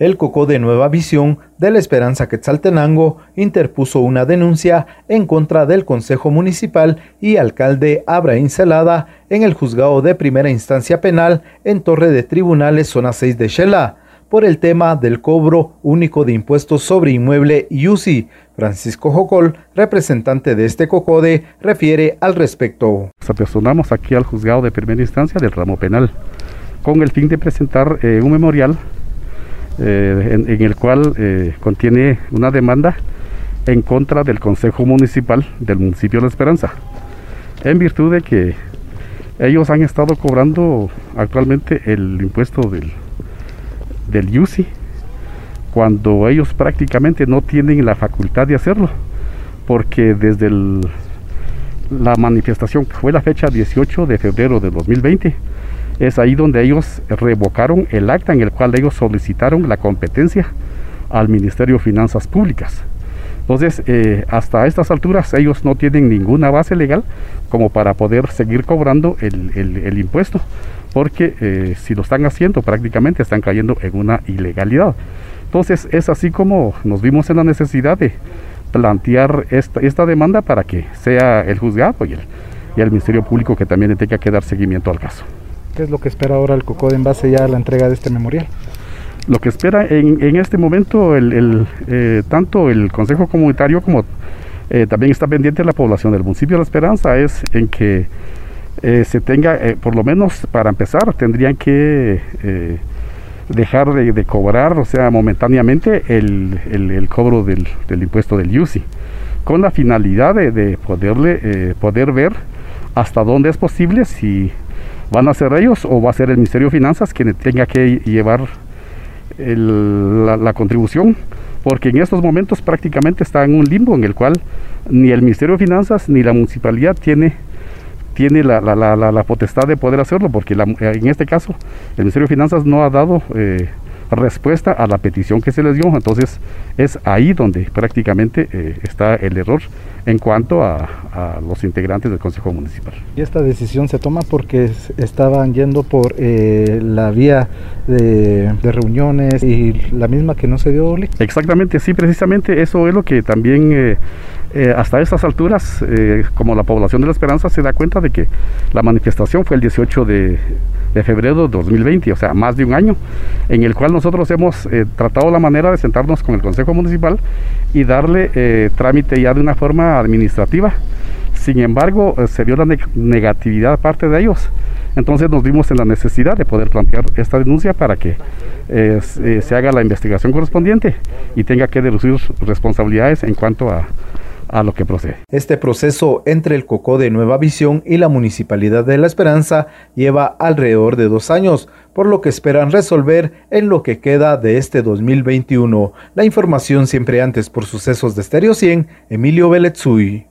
El Cocó de Nueva Visión de la Esperanza Quetzaltenango interpuso una denuncia en contra del Consejo Municipal y alcalde Abraham Celada en el juzgado de primera instancia penal en Torre de Tribunales Zona 6 de Shela por el tema del cobro único de impuestos sobre inmueble UCI. Francisco Jocol, representante de este COCODE, refiere al respecto. Nos apersonamos aquí al juzgado de primera instancia del ramo penal con el fin de presentar eh, un memorial eh, en, el cual eh, contiene una demanda en contra del Consejo Municipal del municipio de La Esperanza, en virtud de que ellos han estado cobrando actualmente el impuesto del, del UCI, cuando ellos prácticamente no tienen la facultad de hacerlo, porque desde la manifestación, que fue la fecha 18 de febrero de 2020, es ahí donde ellos revocaron el acta en el cual ellos solicitaron la competencia al Ministerio de Finanzas Públicas. Entonces, eh, hasta estas alturas ellos no tienen ninguna base legal como para poder seguir cobrando el, impuesto, porque eh, si lo están haciendo prácticamente están cayendo en una ilegalidad. Entonces, es así como nos vimos en la necesidad de plantear esta, demanda para que sea el juzgado y el, y el Ministerio Público que también tenga que dar seguimiento al caso. ¿Qué es lo que espera ahora el COCODE en base ya a la entrega de este memorial? Lo que espera en, este momento el, eh, tanto el Consejo Comunitario como eh, también está pendiente la población del municipio de La Esperanza es en que eh, se tenga, por lo menos para empezar, tendrían que dejar de, cobrar, o sea, momentáneamente el, cobro del, impuesto del UCI, con la finalidad de, de poderle, poder ver hasta dónde es posible si ¿Van a ser ellos o va a ser el Ministerio de Finanzas quien tenga que llevar la, contribución? Porque en estos momentos prácticamente está en un limbo en el cual ni el Ministerio de Finanzas ni la municipalidad tiene tiene la, potestad de poder hacerlo, porque en este caso el Ministerio de Finanzas no ha dado eh, respuesta a la petición que se les dio. Entonces es ahí donde prácticamente eh, está el error en cuanto a, los integrantes del Consejo Municipal. Y esta decisión se toma porque estaban yendo por eh, la vía de, reuniones y la misma que no se dio. Exactamente, sí, precisamente eso es lo que también... Eh, hasta estas alturas, como la población de la Esperanza se da cuenta de que la manifestación fue el 18 de, de febrero de 2020, o sea, más de un año, en el cual nosotros hemos eh, tratado la manera de sentarnos con el Consejo Municipal y darle eh, trámite ya de una forma administrativa. Sin embargo, eh, se vio la negatividad parte de ellos. Entonces nos vimos en la necesidad de poder plantear esta denuncia para que se haga la investigación correspondiente y tenga que deducir responsabilidades en cuanto a, a lo que procede. Este proceso entre el COCO de Nueva Visión y la Municipalidad de La Esperanza lleva alrededor de dos años, por lo que esperan resolver en lo que queda de este 2021. La información siempre antes por sucesos de Estéreo 100, Emilio Belezui.